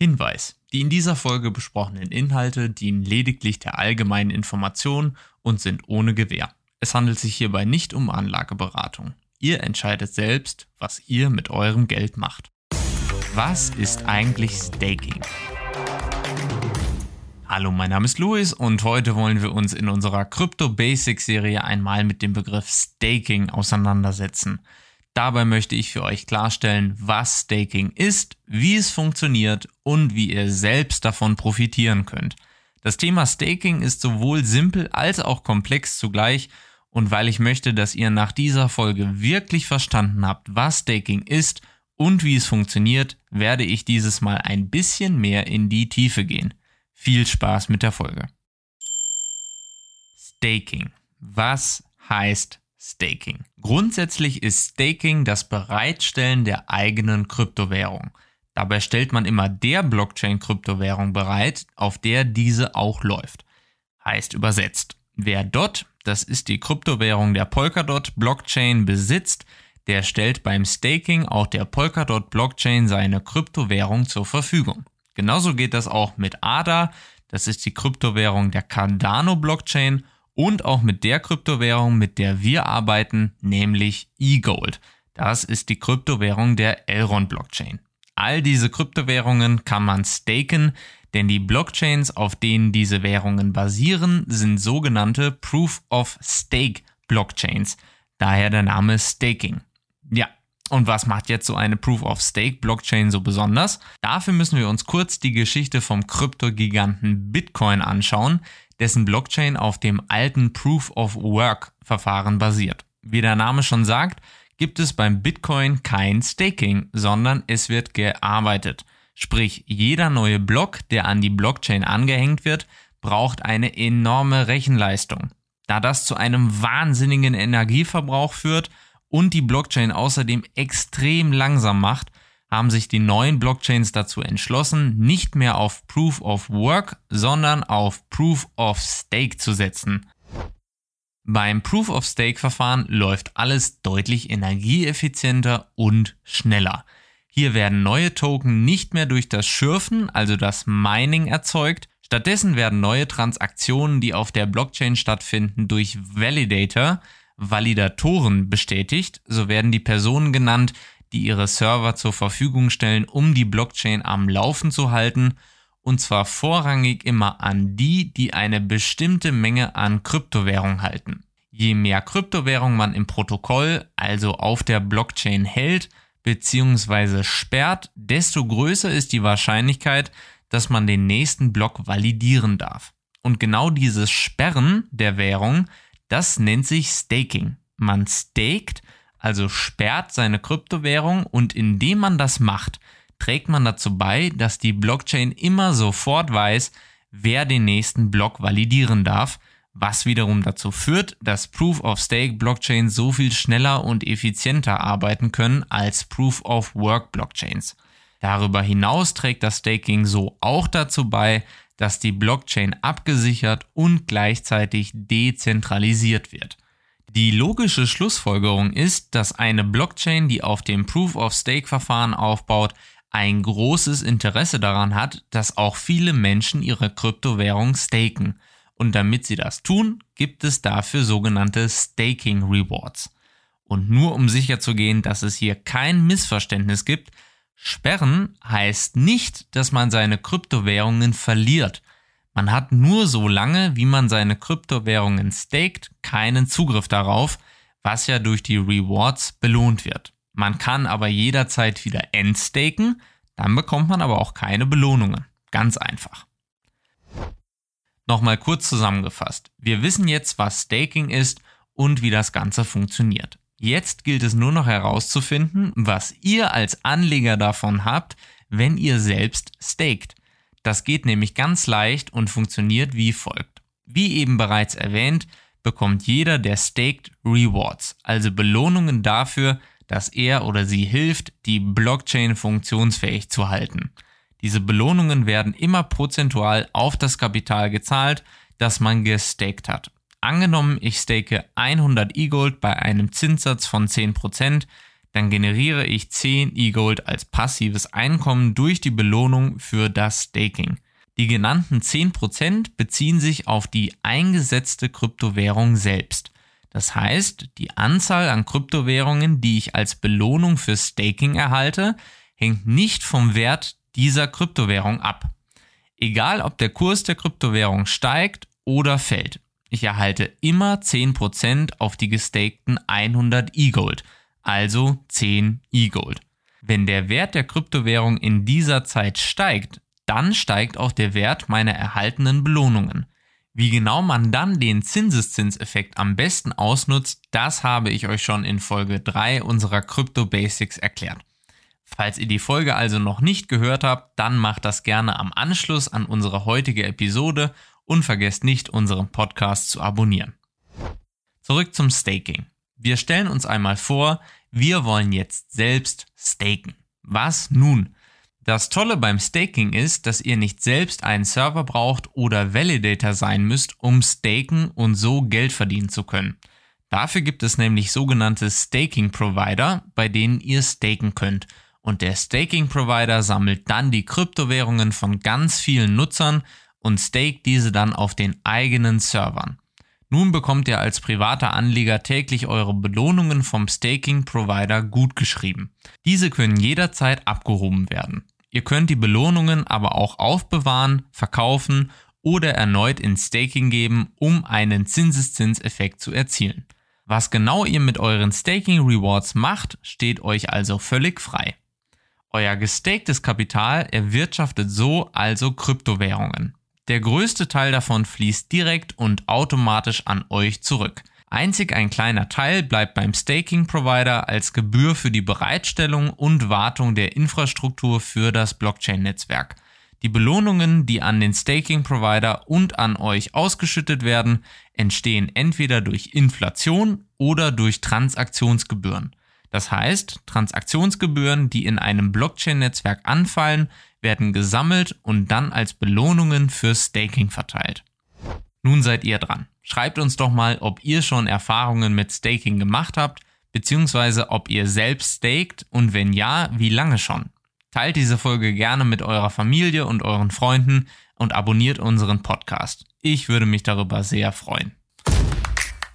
Hinweis. Die in dieser Folge besprochenen Inhalte dienen lediglich der allgemeinen Information und sind ohne Gewähr. Es handelt sich hierbei nicht um Anlageberatung. Ihr entscheidet selbst, was ihr mit eurem Geld macht. Was ist eigentlich Staking? Hallo, mein Name ist Luis und heute wollen wir uns in unserer Crypto Basics Serie einmal mit dem Begriff Staking auseinandersetzen. Dabei möchte ich für euch klarstellen, was Staking ist, wie es funktioniert und wie ihr selbst davon profitieren könnt. Das Thema Staking ist sowohl simpel als auch komplex zugleich und weil ich möchte, dass ihr nach dieser Folge wirklich verstanden habt, was Staking ist und wie es funktioniert, werde ich dieses Mal ein bisschen mehr in die Tiefe gehen. Viel Spaß mit der Folge. Staking. Was heißt Staking. Grundsätzlich ist Staking das Bereitstellen der eigenen Kryptowährung. Dabei stellt man immer der Blockchain-Kryptowährung bereit, auf der diese auch läuft. Heißt übersetzt, wer DOT, das ist die Kryptowährung der Polkadot Blockchain, besitzt, der stellt beim Staking auch der Polkadot Blockchain seine Kryptowährung zur Verfügung. Genauso geht das auch mit ADA, das ist die Kryptowährung der Cardano Blockchain und auch mit der Kryptowährung, mit der wir arbeiten, nämlich eGold. Das ist die Kryptowährung der Elrond Blockchain. All diese Kryptowährungen kann man staken, denn die Blockchains, auf denen diese Währungen basieren, sind sogenannte Proof of Stake Blockchains. Daher der Name Staking. Ja, und was macht jetzt so eine Proof of Stake Blockchain so besonders? Dafür müssen wir uns kurz die Geschichte vom Kryptogiganten Bitcoin anschauen, dessen Blockchain auf dem alten Proof of Work Verfahren basiert. Wie der Name schon sagt, gibt es beim Bitcoin kein Staking, sondern es wird gearbeitet. Sprich, jeder neue Block, der an die Blockchain angehängt wird, braucht eine enorme Rechenleistung. Da das zu einem wahnsinnigen Energieverbrauch führt und die Blockchain außerdem extrem langsam macht, haben sich die neuen Blockchains dazu entschlossen, nicht mehr auf Proof of Work, sondern auf Proof of Stake zu setzen. Beim Proof of Stake Verfahren läuft alles deutlich energieeffizienter und schneller. Hier werden neue Token nicht mehr durch das Schürfen, also das Mining erzeugt, stattdessen werden neue Transaktionen, die auf der Blockchain stattfinden, durch Validator, Validatoren bestätigt, so werden die Personen genannt, die ihre Server zur Verfügung stellen, um die Blockchain am Laufen zu halten, und zwar vorrangig immer an die, die eine bestimmte Menge an Kryptowährung halten. Je mehr Kryptowährung man im Protokoll, also auf der Blockchain hält bzw. sperrt, desto größer ist die Wahrscheinlichkeit, dass man den nächsten Block validieren darf. Und genau dieses Sperren der Währung, das nennt sich Staking. Man staked also sperrt seine Kryptowährung und indem man das macht, trägt man dazu bei, dass die Blockchain immer sofort weiß, wer den nächsten Block validieren darf, was wiederum dazu führt, dass Proof of Stake Blockchains so viel schneller und effizienter arbeiten können als Proof of Work Blockchains. Darüber hinaus trägt das Staking so auch dazu bei, dass die Blockchain abgesichert und gleichzeitig dezentralisiert wird. Die logische Schlussfolgerung ist, dass eine Blockchain, die auf dem Proof-of-Stake-Verfahren aufbaut, ein großes Interesse daran hat, dass auch viele Menschen ihre Kryptowährung staken. Und damit sie das tun, gibt es dafür sogenannte Staking Rewards. Und nur um sicherzugehen, dass es hier kein Missverständnis gibt, sperren heißt nicht, dass man seine Kryptowährungen verliert, man hat nur so lange, wie man seine Kryptowährungen staked, keinen Zugriff darauf, was ja durch die Rewards belohnt wird. Man kann aber jederzeit wieder entstaken, dann bekommt man aber auch keine Belohnungen. Ganz einfach. Nochmal kurz zusammengefasst. Wir wissen jetzt, was Staking ist und wie das Ganze funktioniert. Jetzt gilt es nur noch herauszufinden, was ihr als Anleger davon habt, wenn ihr selbst staked. Das geht nämlich ganz leicht und funktioniert wie folgt. Wie eben bereits erwähnt, bekommt jeder der Staked Rewards, also Belohnungen dafür, dass er oder sie hilft, die Blockchain funktionsfähig zu halten. Diese Belohnungen werden immer prozentual auf das Kapital gezahlt, das man gestaked hat. Angenommen, ich stake 100 E-Gold bei einem Zinssatz von 10%, dann generiere ich 10 E-Gold als passives Einkommen durch die Belohnung für das Staking. Die genannten 10% beziehen sich auf die eingesetzte Kryptowährung selbst. Das heißt, die Anzahl an Kryptowährungen, die ich als Belohnung für Staking erhalte, hängt nicht vom Wert dieser Kryptowährung ab. Egal ob der Kurs der Kryptowährung steigt oder fällt. Ich erhalte immer 10% auf die gestakten 100 E-Gold, also 10 E-Gold. Wenn der Wert der Kryptowährung in dieser Zeit steigt, dann steigt auch der Wert meiner erhaltenen Belohnungen. Wie genau man dann den Zinseszinseffekt am besten ausnutzt, das habe ich euch schon in Folge 3 unserer Crypto Basics erklärt. Falls ihr die Folge also noch nicht gehört habt, dann macht das gerne am Anschluss an unsere heutige Episode und vergesst nicht, unseren Podcast zu abonnieren. Zurück zum Staking. Wir stellen uns einmal vor, wir wollen jetzt selbst staken. Was nun? Das Tolle beim Staking ist, dass ihr nicht selbst einen Server braucht oder Validator sein müsst, um staken und so Geld verdienen zu können. Dafür gibt es nämlich sogenannte Staking Provider, bei denen ihr staken könnt. Und der Staking Provider sammelt dann die Kryptowährungen von ganz vielen Nutzern und staked diese dann auf den eigenen Servern. Nun bekommt ihr als privater Anleger täglich eure Belohnungen vom Staking Provider gutgeschrieben. Diese können jederzeit abgehoben werden. Ihr könnt die Belohnungen aber auch aufbewahren, verkaufen oder erneut in Staking geben, um einen Zinseszinseffekt zu erzielen. Was genau ihr mit euren Staking Rewards macht, steht euch also völlig frei. Euer gestaktes Kapital erwirtschaftet so also Kryptowährungen. Der größte Teil davon fließt direkt und automatisch an euch zurück. Einzig ein kleiner Teil bleibt beim Staking Provider als Gebühr für die Bereitstellung und Wartung der Infrastruktur für das Blockchain-Netzwerk. Die Belohnungen, die an den Staking Provider und an euch ausgeschüttet werden, entstehen entweder durch Inflation oder durch Transaktionsgebühren. Das heißt, Transaktionsgebühren, die in einem Blockchain-Netzwerk anfallen, werden gesammelt und dann als Belohnungen für Staking verteilt. Nun seid ihr dran. Schreibt uns doch mal, ob ihr schon Erfahrungen mit Staking gemacht habt, beziehungsweise ob ihr selbst staked und wenn ja, wie lange schon. Teilt diese Folge gerne mit eurer Familie und euren Freunden und abonniert unseren Podcast. Ich würde mich darüber sehr freuen.